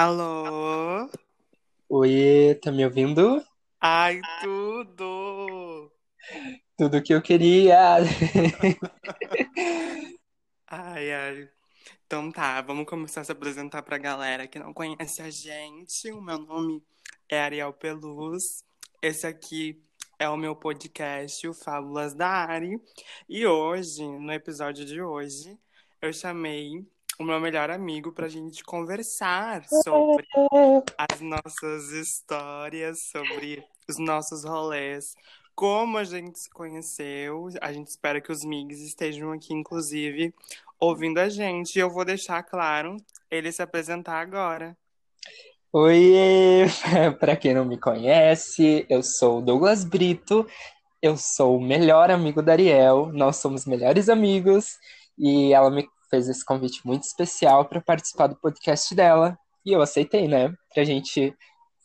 Alô? Oi, tá me ouvindo? Ai, tudo! Tudo que eu queria. Ai, ai. Então tá, vamos começar a se apresentar pra galera que não conhece a gente. O meu nome é Ariel Peluz. Esse aqui é o meu podcast, o Fábulas da Ari. E hoje, no episódio de hoje, eu chamei o meu melhor amigo pra gente conversar sobre as nossas histórias, sobre os nossos rolês, como a gente se conheceu. A gente espera que os migs estejam aqui, inclusive, ouvindo a gente. E eu vou deixar claro ele se apresentar agora. Oi, para quem não me conhece, eu sou o Douglas Brito. Eu sou o melhor amigo da Ariel. Nós somos melhores amigos e ela me fez esse convite muito especial para participar do podcast dela. E eu aceitei, né? Pra gente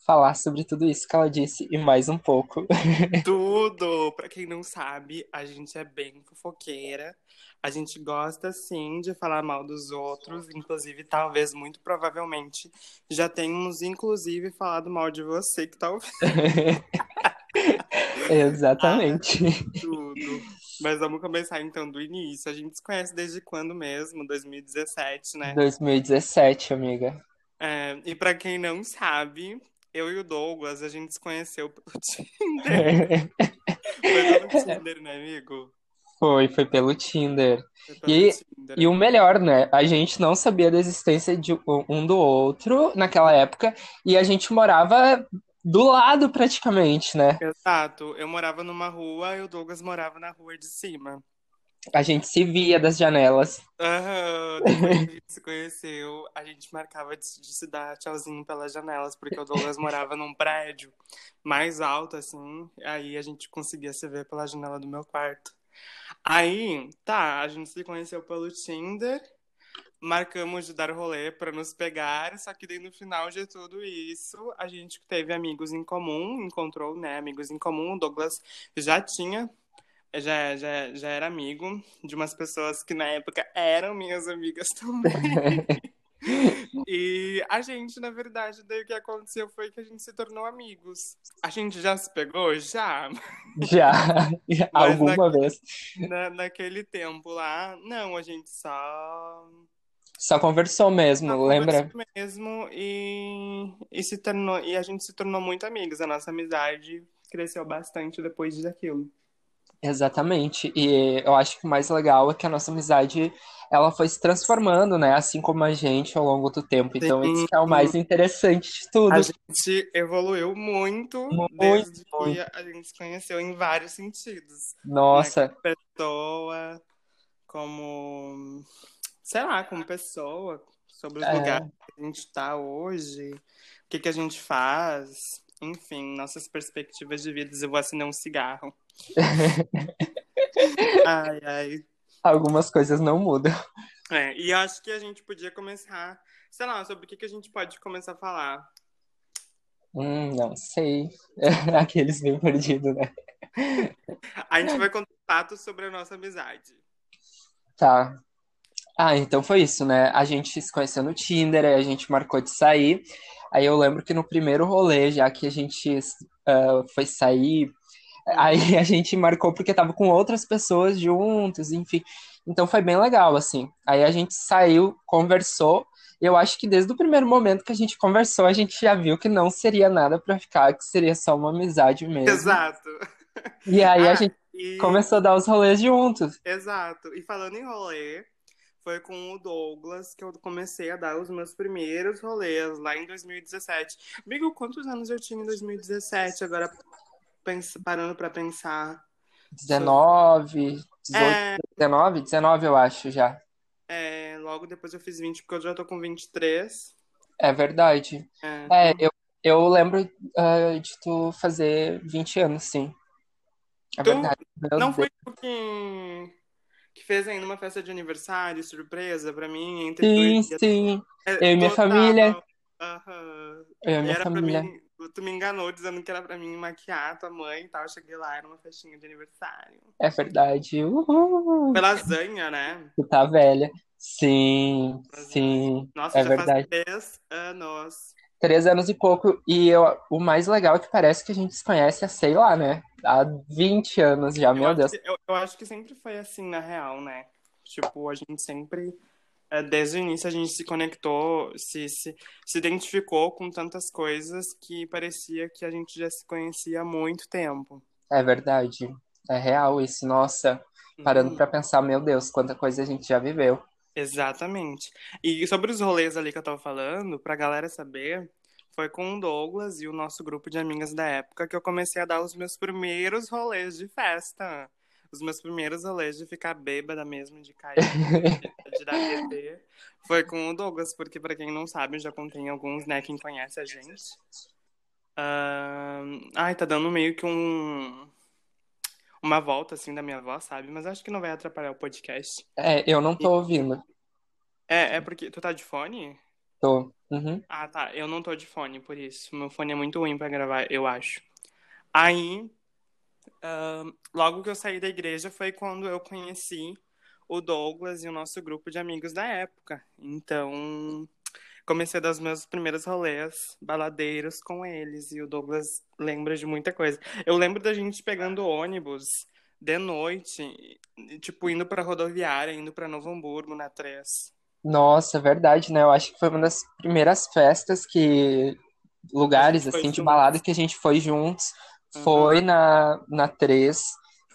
falar sobre tudo isso que ela disse e mais um pouco. Tudo! Pra quem não sabe, a gente é bem fofoqueira. A gente gosta, sim, de falar mal dos outros. Inclusive, talvez, muito provavelmente, já tenhamos, inclusive, falado mal de você, que talvez. Exatamente. Ah, tudo. Mas vamos começar então do início. A gente se conhece desde quando mesmo? 2017, né? 2017, amiga. É, e para quem não sabe, eu e o Douglas, a gente se conheceu pelo Tinder. foi pelo Tinder, né, amigo? Foi, foi pelo Tinder. Foi pelo E, Tinder. e o melhor, né? A gente não sabia da existência de um do outro naquela época e a gente morava do lado praticamente, né? Exato. Eu morava numa rua e o Douglas morava na rua de cima. A gente se via das janelas. Aham, depois que a gente se conheceu, a gente marcava de, de se dar tchauzinho pelas janelas, porque o Douglas morava num prédio mais alto, assim, aí a gente conseguia se ver pela janela do meu quarto. Aí, tá, a gente se conheceu pelo Tinder, marcamos de dar rolê pra nos pegar, só que daí no final de tudo isso, a gente teve amigos em comum, encontrou, né, amigos em comum, o Douglas já tinha já, já, já era amigo de umas pessoas que na época eram minhas amigas também. E a gente, na verdade, daí o que aconteceu foi que a gente se tornou amigos. A gente já se pegou? Já. Já, alguma na- vez. Na, naquele tempo lá, não, a gente só. Só conversou mesmo, só lembra? conversou mesmo e, e se tornou e a gente se tornou muito amigos. A nossa amizade cresceu bastante depois daquilo. Exatamente. E eu acho que o mais legal é que a nossa amizade ela foi se transformando, né? Assim como a gente ao longo do tempo. Então, isso que é o mais interessante de tudo. A gente evoluiu muito, Muito, desde que a gente se conheceu em vários sentidos. Nossa, Como pessoa, como, sei lá, como pessoa, sobre os É. lugares que a gente está hoje, o que, que a gente faz, enfim, nossas perspectivas de vida. Eu vou acender um cigarro. ai, ai. algumas coisas não mudam. É, e acho que a gente podia começar, sei lá, sobre o que, que a gente pode começar a falar. Hum, não sei. Aqueles bem perdidos, né? A gente vai contar fatos sobre a nossa amizade. Tá. Ah, então foi isso, né? A gente se conheceu no Tinder, aí a gente marcou de sair. Aí eu lembro que no primeiro rolê, já que a gente ah, foi sair, aí a gente marcou porque tava com outras pessoas juntos, enfim. Então foi bem legal, assim. Aí a gente saiu, conversou. Eu acho que desde o primeiro momento que a gente conversou, a gente já viu que não seria nada pra ficar, que seria só uma amizade mesmo. Exato. E aí a Ah, gente E... começou a dar os rolês juntos. Exato. E falando em rolê, foi com o Douglas que eu comecei a dar os meus primeiros rolês lá em 2017. Amigo, quantos anos eu tinha em 2017? Agora, parando pra pensar. 19, 18, É, 19, 19 eu acho já. é, logo depois eu fiz 20, porque eu já tô com 23. É verdade. É. É, eu, eu lembro ah, de tu fazer 20 anos, sim. É Tu verdade. Meu não Deus. foi tu que, que fez ainda uma festa de aniversário, surpresa pra mim, entre Sim, e sim. É, Eu e minha total. família. Aham. Eu e minha era família. mim, tu me enganou dizendo que era pra mim maquiar tua mãe e tal. Eu cheguei lá, era uma festinha de aniversário. É verdade. Uhul. Foi lasanha, né? Tu tá velha. Sim, sim, Nossa, é já faz verdade. três anos. Três anos e pouco. E eu, o mais legal é que parece que a gente se conhece há, sei lá, né? Há 20 anos já, Eu meu Deus. que, eu, eu acho que sempre foi assim, na real, né? Tipo, a gente sempre, eh, desde o início, a gente se conectou, se, se, se identificou com tantas coisas que parecia que a gente já se conhecia há muito tempo. É verdade. É real isso. Nossa, parando Uhum. pra pensar, meu Deus, quanta coisa a gente já viveu. Exatamente. E sobre os rolês ali que eu tava falando, pra galera saber, foi com o Douglas e o nosso grupo de amigas da época que eu comecei a dar os meus primeiros rolês de festa. Os meus primeiros rolês de ficar bêbada mesmo, de cair, de, de dar PT. Foi com o Douglas, porque pra quem não sabe, eu já contei alguns, né, quem conhece a gente. Ahn, Ai, tá dando meio que um... Uma volta, assim, da minha voz, sabe? Mas acho que não vai atrapalhar o podcast. É, eu não tô ouvindo. É, é porque... Tu tá de fone? Tô. Uhum. Ah, tá. Eu não tô de fone, por isso. Meu fone é muito ruim pra gravar, eu acho. Aí, logo que eu saí da igreja foi quando eu conheci o Douglas e o nosso grupo de amigos da época. Então, comecei os meus primeiros rolês baladeiros com eles. E o Douglas lembra de muita coisa. Eu lembro da gente pegando ônibus de noite, tipo, indo pra rodoviária, indo pra Novo Hamburgo na 3. Nossa, é verdade, né? Eu acho que foi uma das primeiras festas que lugares assim de balada que a gente foi juntos. Aham. Foi na na 3.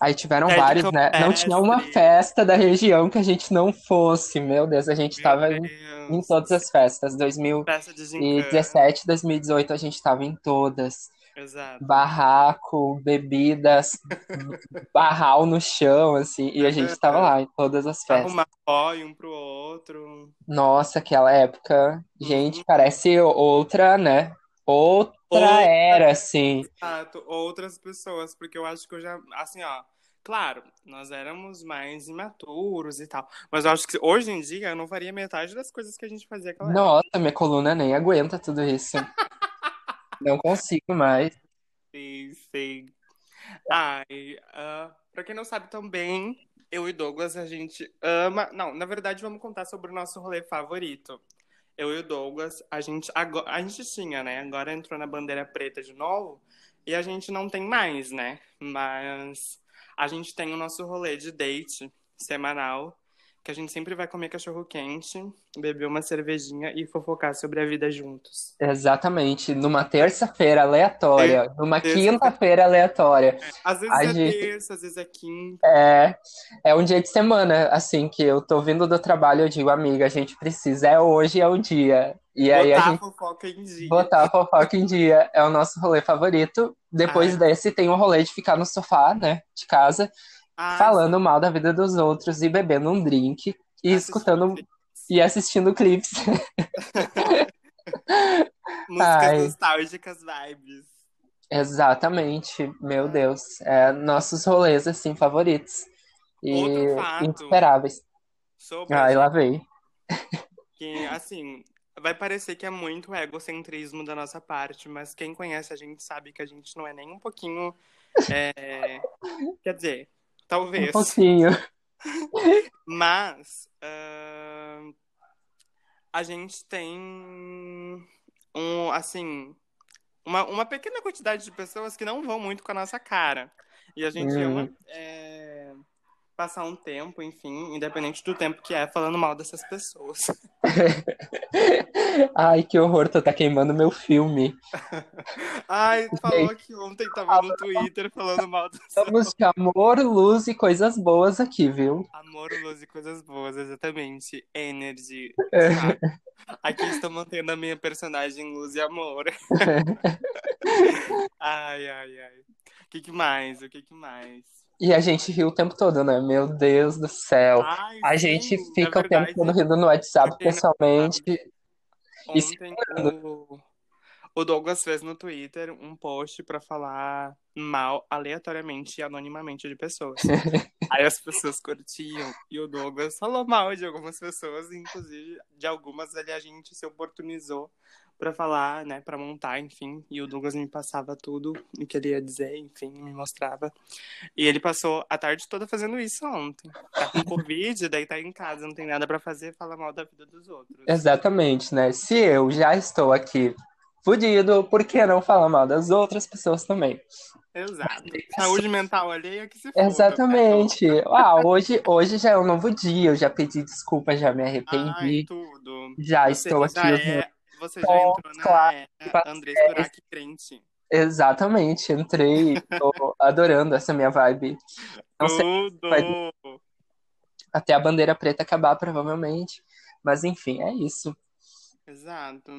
Aí tiveram vários, Técnico né? Não tinha uma festa da região que a gente não fosse. Meu Deus, a gente Meu tava em, em todas as festas. Peça de gincana. 2017, 2018 a gente tava em todas. Exato. Barraco, bebidas, barral no chão, assim, e a gente tava lá em todas as festas. Arrumar apoio um pro outro. Nossa, aquela época, gente, Uhum. parece outra, né? Outra Outra- era, assim. Exato. Outras pessoas, porque eu acho que eu já. Assim, ó. Claro, nós éramos mais imaturos e tal. Mas eu acho que hoje em dia eu não faria metade das coisas que a gente fazia naquela época. Nossa, minha coluna nem aguenta tudo isso. Não consigo mais. Sim, sim. Ai, ah, pra quem não sabe também, eu e Douglas, a gente ama. Não, na verdade, vamos contar sobre o nosso rolê favorito. Eu e o Douglas, a gente, agora, a gente tinha, né? Agora entrou na bandeira preta de novo e a gente não tem mais, né? Mas a gente tem o nosso rolê de date semanal, que a gente sempre vai comer cachorro quente, beber uma cervejinha e fofocar sobre a vida juntos. Exatamente. Numa terça-feira aleatória, numa terça- quinta-feira aleatória. Às vezes A é gente- terça, às vezes é quinta. É, é um dia de semana, assim, que eu tô vindo do trabalho, eu digo, amiga, a gente precisa, é hoje, é o dia. E aí a botar gente fofoca em dia. botar a fofoca em dia é o nosso rolê favorito. Depois Ai. desse tem o rolê de ficar no sofá, né, de casa, Ai, falando mal da vida dos outros e bebendo um drink e assistindo escutando clipes. e assistindo clipes. Músicas Ai. nostálgicas, vibes. Exatamente, meu Deus, é nossos rolês assim favoritos e insuperáveis. Sobre Ai, lá vem. que, assim, vai parecer que é muito egocentrismo da nossa parte, mas quem conhece a gente sabe que a gente não é nem um pouquinho. é, Quer dizer, Um talvez. pouquinho. Mas ahn, a gente tem um, assim, uma, uma pequena quantidade de pessoas que não vão muito com a nossa cara. E a gente Hum. ama é, passar um tempo, enfim, independente do tempo que é, falando mal dessas pessoas. Ai, que horror, tu tá queimando meu filme. Ai, falou que ontem tava no Twitter falando mal do Estamos de amor, luz e coisas boas aqui, viu? amor, luz e coisas boas, exatamente. Energy. É. Aqui estou mantendo a minha personagem luz e amor. Ai, ai, ai. O que, que mais? O que, que mais? E a gente riu o tempo todo, né? Meu Deus do céu. Ai, A gente na fica o tempo todo rindo no WhatsApp pessoalmente. e se Ontem o, o Douglas fez no Twitter um post pra falar mal aleatoriamente e anonimamente de pessoas. Aí as pessoas curtiam e o Douglas falou mal de algumas pessoas, inclusive de algumas ali a gente se oportunizou pra falar, né, pra montar, enfim. E o Douglas me passava tudo o que ele ia dizer, enfim, me mostrava. E ele passou a tarde toda fazendo isso ontem. Tá com Covid, daí tá em casa, não tem nada pra fazer, fala mal da vida dos outros. Exatamente, né? Se eu já estou aqui fudido, por que não falar mal das outras pessoas também? Exato. Saúde mental alheia que se foda. Exatamente. Ah, hoje, hoje já é um novo dia, eu já pedi desculpa, já me Ai, arrependi. tudo. Já Você estou aqui. é, você já entrou na claro, era Andrés Turaki crente. Exatamente, entrei, tô adorando essa minha vibe. Não sei vai- Tudo. até a bandeira preta acabar, provavelmente. Mas enfim, é isso. Exato.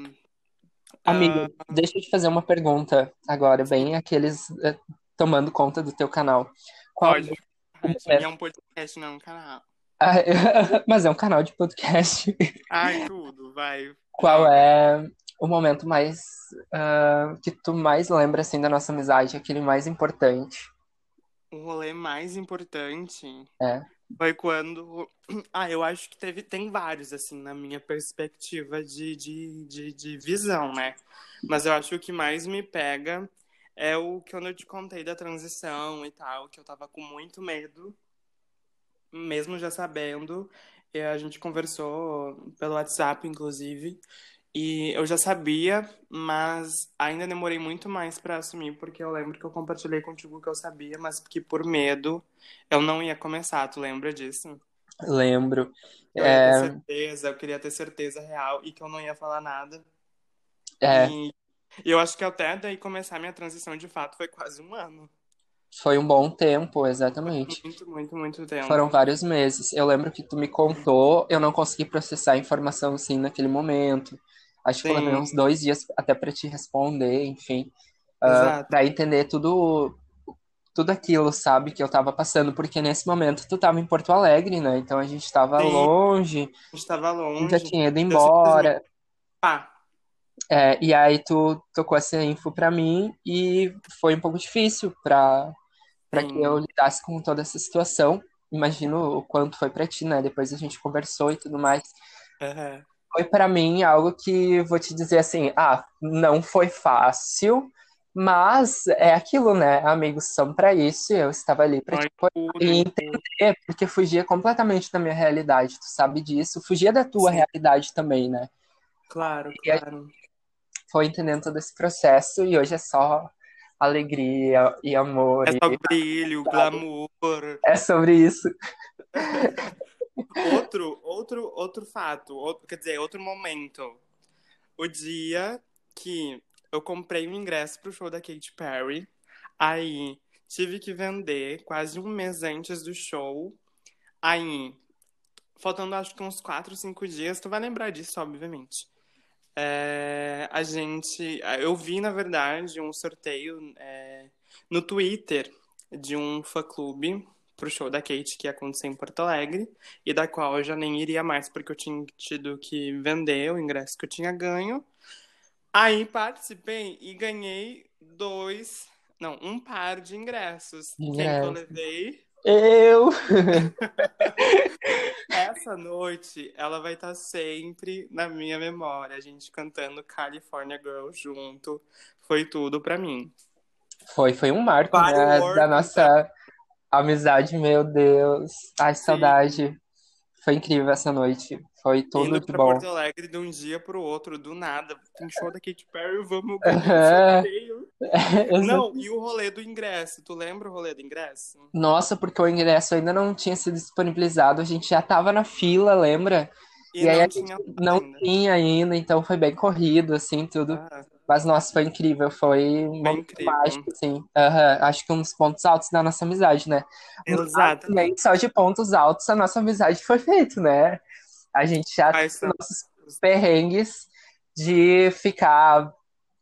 Amigo, Ah, deixa eu te fazer uma pergunta agora, bem aqueles eh, tomando conta do teu canal. Qual pode. é- E é um podcast, não é um canal. Ah, Mas é um canal de podcast. Ai, tudo, vai. Qual é o momento mais ah, que tu mais lembra assim da nossa amizade, aquele mais importante? O rolê mais importante É. foi quando. Ah, eu acho que teve, tem vários, assim, na minha perspectiva de, de, de, de visão, né? Mas eu acho que o que mais me pega é o que eu te contei da transição e tal, que eu tava com muito medo, mesmo já sabendo. A gente conversou pelo WhatsApp, inclusive. E eu já sabia, mas ainda demorei muito mais pra assumir, porque eu lembro que eu compartilhei contigo que eu sabia, mas que por medo eu não ia começar. Tu lembra disso? Lembro. Eu ia ter É, certeza, eu queria ter certeza real e que eu não ia falar nada. é, E eu acho que até daí começar minha transição de fato foi quase um ano. Foi um bom tempo, exatamente. Muito, muito, muito tempo. Foram vários meses. Eu lembro que tu me contou, eu não consegui processar a informação assim naquele momento. Acho que eu levei Sim. uns dois dias até para te responder, enfim, ah, Exato. para entender tudo, tudo aquilo, sabe, que eu tava passando, porque nesse momento tu tava em Porto Alegre, né? Então a gente tava Sim. longe, A gente tava já longe. tinha ido embora. Ah, É, e aí tu tocou essa info pra mim e foi um pouco difícil pra para que eu lidasse com toda essa situação. Imagino o quanto foi pra ti, né? Depois a gente conversou e tudo mais. Aham. Foi pra mim algo que vou te dizer assim, ah, não foi fácil, mas é aquilo, né? Amigos são pra isso, e eu estava ali pra te e entender, porque fugia completamente da minha realidade, tu sabe disso, fugia da tua Sim. realidade também, né? Claro, E claro. foi entendendo todo esse processo e hoje é só alegria e amor É e só brilho, glamour. é sobre isso. Outro, outro, outro fato, outro, quer dizer, outro momento. O dia que eu comprei um ingresso pro show da Katy Perry, aí tive que vender quase um mês antes do show. Aí, faltando acho que uns 4, 5 dias, tu vai lembrar disso, obviamente. É, a gente, eu vi, na verdade, um sorteio é, no Twitter de um fã-clube pro show da Kate que ia acontecer em Porto Alegre e da qual eu já nem iria mais porque eu tinha tido que vender o ingresso que eu tinha ganho. Aí participei e ganhei dois, não, um par de ingressos. Quem que eu levei? Eu! Essa noite, ela vai estar sempre na minha memória. A gente cantando California Girl junto. Foi tudo pra mim. Foi, foi um marco, né, da nossa amizade, meu Deus. Ai, Sim. saudade. Foi incrível essa noite. Foi tudo Indo pra bom. Porto Alegre de um dia pro outro, do nada. Tem show da Katy Perry, vamos ganhar um sorteio. Exato. Não, e o rolê do ingresso? Tu lembra o rolê do ingresso? Nossa, porque o ingresso ainda não tinha sido disponibilizado, a gente já tava na fila, lembra? E E aí não a gente tinha não ainda. tinha ainda, então foi bem corrido, assim, tudo. Ah, Mas, nossa, foi incrível, foi um foi incrível. mágico, assim. Aham, Acho que um dos pontos altos da nossa amizade, né? Exatamente. só de pontos altos a nossa amizade foi feito, né? A gente já Quais teve nossos perrengues de ficar,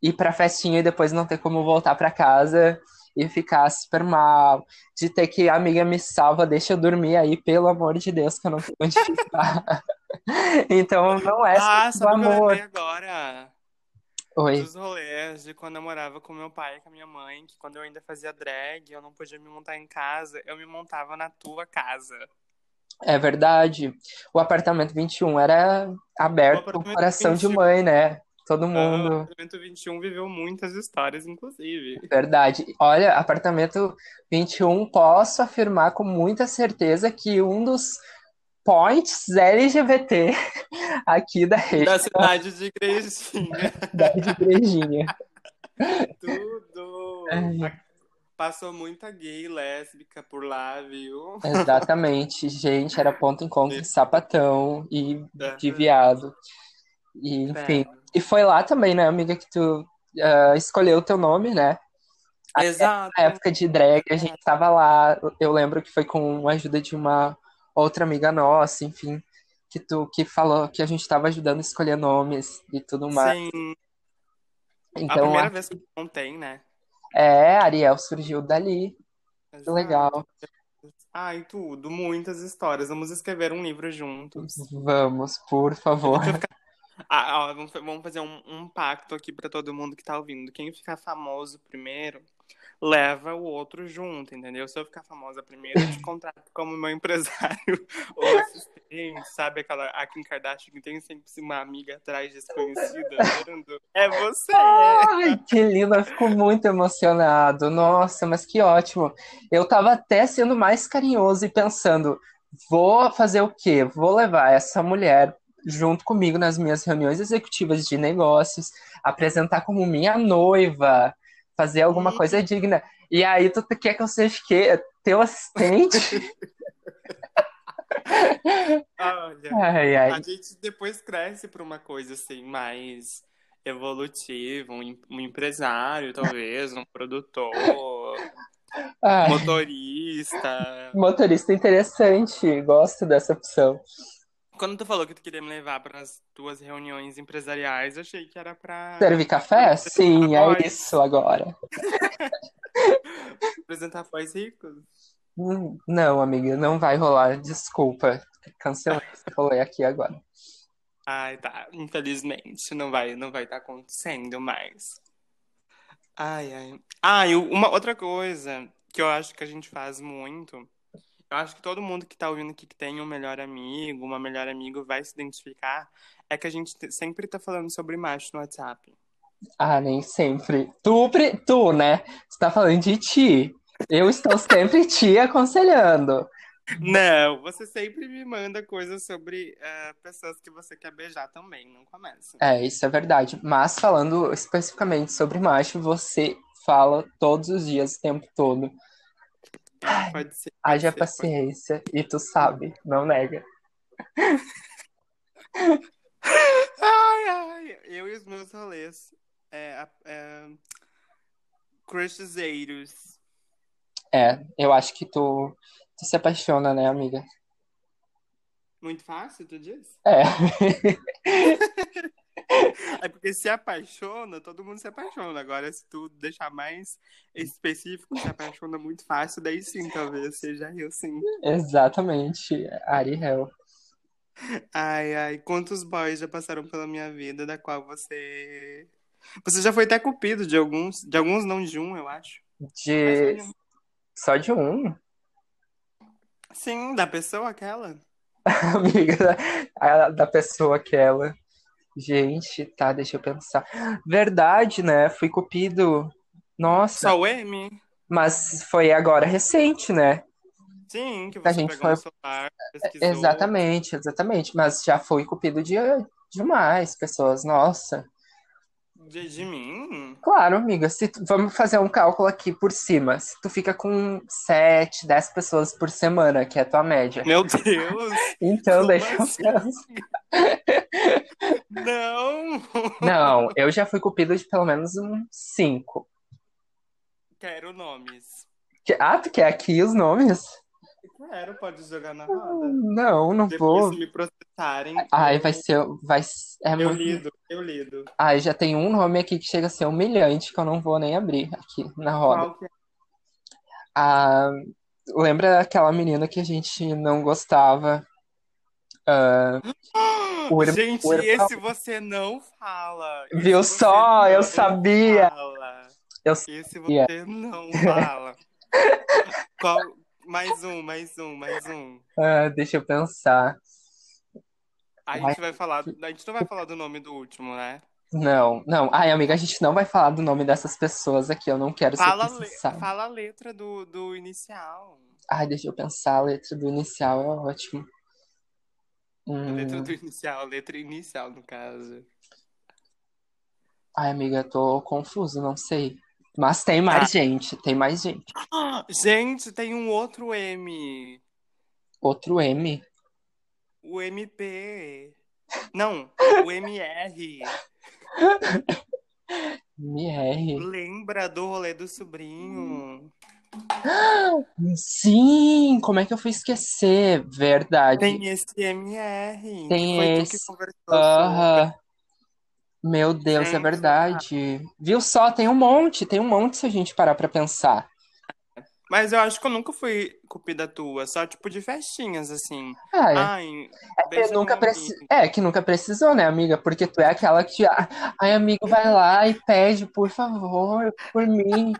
ir pra festinha e depois não ter como voltar pra casa e ficar super mal, de ter que, amiga, me salva, deixa eu dormir aí, pelo amor de Deus, que eu não tenho onde ficar. Então, não é Ah, só amor. agora? Oi. dos rolês de quando eu morava com meu pai e com a minha mãe, que quando eu ainda fazia drag, eu não podia me montar em casa, eu me montava na tua casa. É verdade. O apartamento 21 era aberto apartamento coração de 21. mãe, né? Todo Ah, o mundo. apartamento 21 viveu muitas histórias, inclusive. Verdade. Olha, apartamento 21, posso afirmar com muita certeza que um dos points LGBT aqui da rede Da cidade de Igrejinha. da Rede Igrejinha. Tudo. Ai. Passou muita gay lésbica por lá, viu? Exatamente, gente, era ponto encontro de sapatão e de viado. E, enfim, Sério. e foi lá também, né, amiga, que tu ah, escolheu o teu nome, né? Exato. Na época de drag, a gente tava lá, eu lembro que foi com a ajuda de uma outra amiga nossa, enfim, que tu que falou que a gente tava ajudando a escolher nomes e tudo mais. Sim. A Então, primeira vez que eu contei, né? é, Ariel surgiu dali. Que Exato. legal. Ai, tudo. Muitas histórias. Vamos escrever um livro juntos. Vamos, por favor. Ah, ó, vamos, fa- vamos fazer um, um pacto aqui pra todo mundo que tá ouvindo. Quem ficar famoso primeiro, leva o outro junto, entendeu? Se eu ficar famosa primeiro, eu te contrato como meu empresário ou assistente, sabe? Aquela a Kim Kardashian que tem sempre uma amiga atrás desconhecida. É você! Ai, que lindo, eu fico muito emocionado. Nossa, mas que ótimo. Eu tava até sendo mais carinhoso e pensando, vou fazer o quê? Vou levar essa mulher junto comigo nas minhas reuniões executivas de negócios, apresentar como minha noiva, fazer alguma coisa digna. E aí tu quer que eu seja o quê? Teu assistente? Olha, Ai, ai. a gente depois cresce pra uma coisa assim, mais evolutiva, um, um empresário, talvez, um produtor, Ai, motorista. motorista interessante, gosto dessa opção. Quando tu falou que tu queria me levar para as tuas reuniões empresariais, eu achei que era pra Serve café? Sim, é isso agora. apresentar pais ricos. Hum, Não, amiga, não vai rolar. Desculpa. Cancelei esse rolê aqui agora. Ai, tá. Infelizmente, não vai, não vai estar acontecendo mais. Ai, ai. Ah, e uma outra coisa que eu acho que a gente faz muito, acho que todo mundo que tá ouvindo aqui que tem um melhor amigo, uma melhor amigo vai se identificar, é que a gente te- sempre tá falando sobre macho no WhatsApp. Ah, nem sempre. Tu, tu, né? Você tá falando de ti. Eu estou sempre te aconselhando. Não, você sempre me manda coisas sobre eh, pessoas que você quer beijar também, não começa. É, isso é verdade. Mas falando especificamente sobre macho, você fala todos os dias, o tempo todo. Pode ser. pode Haja ser, pode- paciência. E tu sabe, não nega. Ai, ai, eu e os meus rolês. É, é, crushzeiros. É, eu acho que tu, tu se apaixona, né, amiga? Muito fácil, tu diz? É. É porque se apaixona, todo mundo se apaixona. Agora, se tu deixar mais específico, se apaixona muito fácil, daí sim, talvez seja eu sim. Exatamente. Ari Hell. Ai, ai, quantos boys já passaram pela minha vida, da qual você. Você já foi até cupido de alguns, de alguns não de um, eu acho. De... só de um. Só de um? Sim, da pessoa aquela. Amiga da, da pessoa aquela. Gente, tá, deixa eu pensar. Verdade, né? Fui cupido. Nossa, Só o M? mas foi agora recente, né? Sim, que A você gente pegou foi- celular, pesquisou. Exatamente, exatamente. Mas já fui cupido de demais pessoas. Nossa. De, de mim? Claro, amiga. Se tu- vamos fazer um cálculo aqui por cima. Se tu fica com 7, 10 pessoas por semana, que é a tua média. Meu Deus! Então, deixa eu assim? pensar. Não! Não, eu já fui cupido de pelo menos uns 5. Quero nomes. Ah, tu quer aqui os nomes? Quero, pode jogar na roda. Não, não Depois vou. se me processarem. Ai, eu- vai ser. Vai, é Eu muito. lido, eu lido. Ai, já tem um nome aqui que chega a ser humilhante, que eu não vou nem abrir aqui na roda. Qual que é? Ah, lembra aquela menina que a gente não gostava? Uh, o, Gente, o esse você não fala. Viu só? Eu sabia. Fala. Eu esse você não fala. Qual... Mais um, mais um, mais um. Uh, deixa eu pensar. A gente vai falar. A gente não vai falar do nome do último, né? Não, não. Ai, amiga, a gente não vai falar do nome dessas pessoas aqui. Eu não quero fala ser le... Fala a letra do, do inicial. Ai, deixa eu pensar. A letra do inicial é ótimo. Hum... A letra do inicial, a letra inicial, no caso. Ai, amiga, tô confuso, não sei. Mas tem mais gente, tem mais gente. Gente, tem um outro M. Outro M? O MP. Não, o MR. MR. Lembra do rolê do sobrinho? Sim, como é que eu fui esquecer? Verdade. Tem esse MR. Tem esse. Aham. Meu Deus, é é verdade. Viu só? Tem um monte, tem um monte se a gente parar pra pensar. Mas eu acho que eu nunca fui cupida tua, só tipo de festinhas, assim. Ah, é. Ai, é, que nunca preci... é que nunca precisou, né, amiga? Porque tu é aquela que. Ai, amigo, vai lá e pede, por favor, por mim.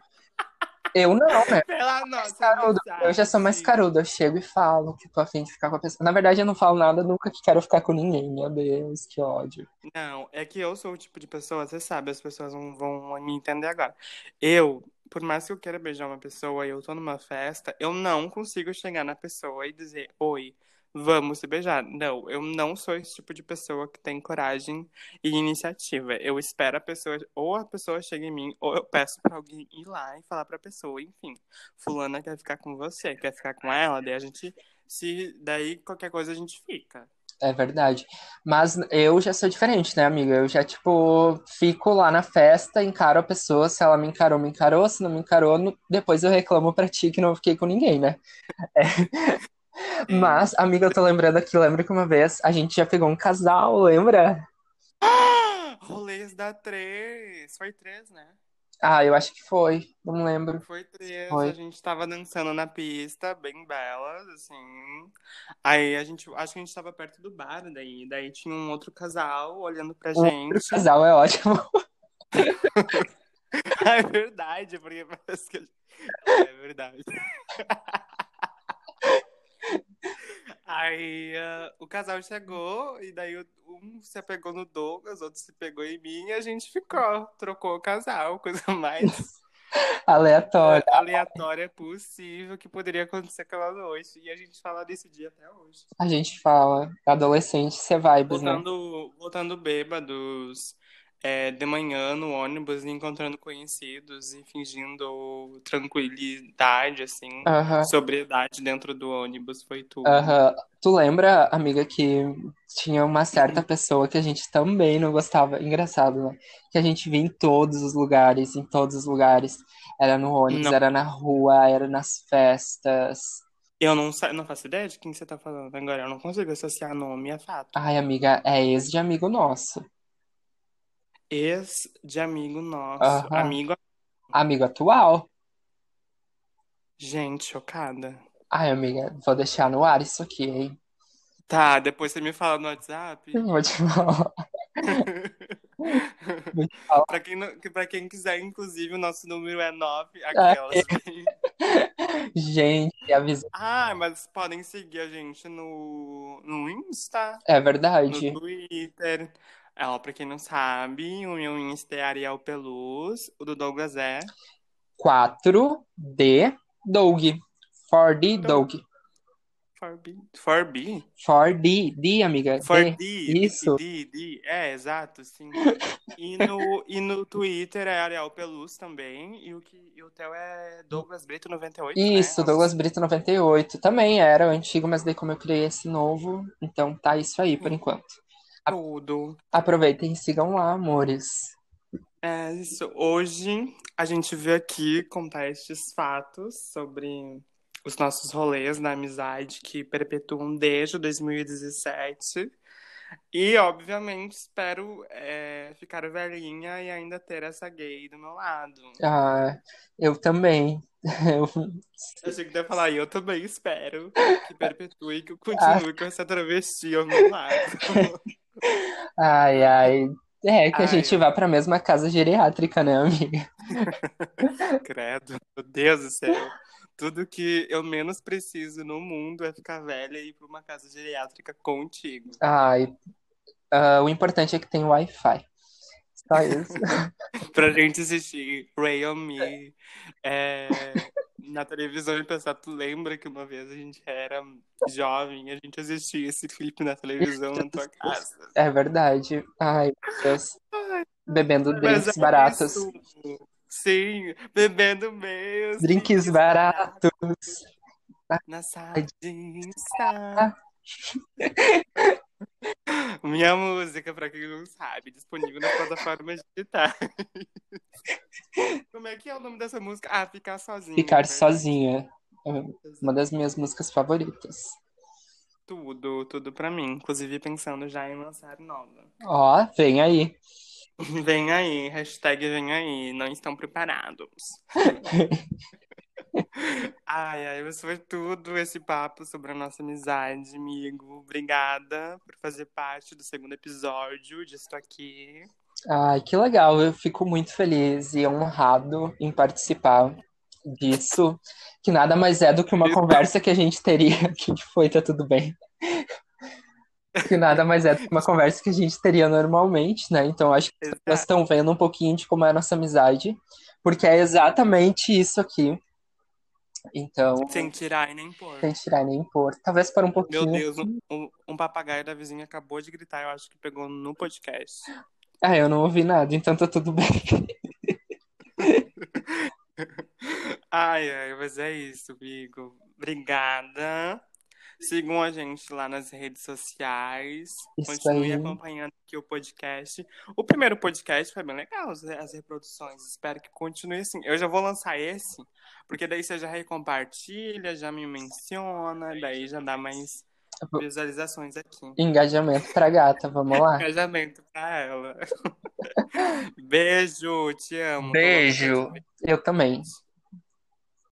Eu não, né? Pela nossa, carudo. Eu já sou mais carudo. Eu chego e falo que tô afim de ficar com a pessoa. Na verdade, eu não falo nada nunca que quero ficar com ninguém. Meu Deus, que ódio. Não, é que eu sou o tipo de pessoa, você sabe, as pessoas não vão me entender agora. Eu, por mais que eu queira beijar uma pessoa e eu tô numa festa, eu não consigo chegar na pessoa e dizer, oi vamos se beijar. Não, eu não sou esse tipo de pessoa que tem coragem e iniciativa. Eu espero a pessoa, ou a pessoa chega em mim, ou eu peço pra alguém ir lá e falar pra pessoa, enfim, fulana quer ficar com você, quer ficar com ela, daí a gente se daí qualquer coisa a gente fica. É verdade. Mas eu já sou diferente, né, amiga? Eu já, tipo, fico lá na festa, encaro a pessoa. Se ela me encarou, me encarou. Se não me encarou, depois eu reclamo pra ti que não fiquei com ninguém, né? É. Mas, amiga, eu tô lembrando aqui, lembra que uma vez a gente já pegou um casal, lembra? Rolês da três. Foi três, né? Ah, eu acho que foi. Não lembro. Foi três. Foi. A gente tava dançando na pista, bem belas, assim. Aí a gente. Acho que a gente tava perto do bar daí. Daí tinha um outro casal olhando pra o gente. Outro casal é ótimo. é verdade, porque parece que. É verdade. Aí uh, o casal chegou, e daí um se apegou no Douglas, outro se pegou em mim, e a gente ficou, trocou o casal, coisa mais aleatória. aleatória possível que poderia acontecer aquela noite. E a gente fala desse dia até hoje. A gente fala, adolescente, você vibes, voltando, né? Voltando bêbados, é, de manhã no ônibus, encontrando conhecidos e fingindo tranquilidade, assim, sobriedade dentro do ônibus, foi tudo. Tu lembra, amiga, que tinha uma certa pessoa que a gente também não gostava, engraçado, né? Que a gente via em todos os lugares, em todos os lugares. Era no ônibus, não. era na rua, era nas festas. Eu não, não faço ideia de quem você tá falando agora, eu não consigo associar nome a fato. Ai, amiga, é ex de amigo nosso. Ex de amigo nosso. Amigo. Amigo atual. Gente, chocada. Ai, amiga, vou deixar no ar isso aqui, hein? Tá, depois você me fala no WhatsApp. Vou te falar. pra, quem não, pra quem quiser, inclusive, o nosso número é 9. Aquelas. gente, avisa. Ah, mas podem seguir a gente no, no Insta. É verdade. No Twitter. Ó, pra quem não sabe, o meu Insta é Ariel Peluz, o do Douglas é 4D Doug. 4D Doug. 4B? 4B? 4D, D, amiga. 4D. D. Isso. D, D, é, exato, sim. e, no, e no Twitter é Ariel Peluz também. E o, que, e o teu é Douglas Brito 98. Né? Isso, né? Douglas Brito 98. Também era o antigo, mas daí como eu criei esse novo, então tá isso aí por enquanto. Tudo. Aproveitem e sigam lá, amores. É isso. Hoje a gente veio aqui contar estes fatos sobre os nossos rolês na amizade que perpetuam desde 2017. E, obviamente, espero é, ficar velhinha e ainda ter essa gay do meu lado. Ah, eu também. Eu... Eu achei que ia falar, eu também espero que perpetue que eu continue com essa travesti ao meu lado. Ai, ai. É que a Ai, gente vá pra mesma casa geriátrica, né, amiga? credo, meu Deus do céu. Tudo que eu menos preciso no mundo é ficar velha e ir pra uma casa geriátrica contigo. Ai, ah, o importante é que tem Wi-Fi. Só isso. Pra gente assistir Ray on Me é, na televisão e pensar, tu lembra que uma vez a gente era jovem e a gente assistia esse clipe na televisão na tua casa? É verdade. Ai, meu Deus. Bebendo Mas drinks é baratos. isso. Sim, bebendo meus Drinks baratos. na sardinha está. Minha música, pra quem não sabe, disponível nas plataformas digitais. Como é que é o nome dessa música? Ah, Ficar Sozinha. Ficar né? sozinha. É Uma das minhas músicas favoritas. Tudo, tudo pra mim. Inclusive pensando já em lançar nova. Ó, vem aí. Vem aí, hashtag vem aí, não estão preparados. Ai, ai, mas foi tudo esse papo sobre a nossa amizade, amigo. Obrigada por fazer parte do segundo episódio de Estou Aqui. Ai, que legal. Eu fico muito feliz e honrado em participar disso, que nada mais é do que uma conversa que a gente teria. Que foi, tá tudo bem. Que nada mais é do que uma conversa que a gente teria normalmente, né? Então acho que Exato. estão vendo um pouquinho de como é a nossa amizade, porque é exatamente isso aqui. Então, Sem tirar e nem pôr. sem tirar nem pôr. Talvez para um Meu pouquinho. Deus, um, um- papagaio da vizinha acabou de gritar, eu acho que pegou no podcast. Ah, eu não ouvi nada, então tá tudo bem. Ai, ai, mas é isso, amigo. Obrigada. Sigam a gente lá nas redes sociais. Isso Continue aí. acompanhando aqui o podcast. O primeiro podcast foi bem legal, as, as reproduções. Espero que continue assim. Eu já vou lançar esse, porque daí você já recompartilha, já me menciona, daí já dá mais visualizações aqui. Engajamento pra gata, vamos lá. Engajamento pra ela. Beijo, te amo. Beijo. Eu também.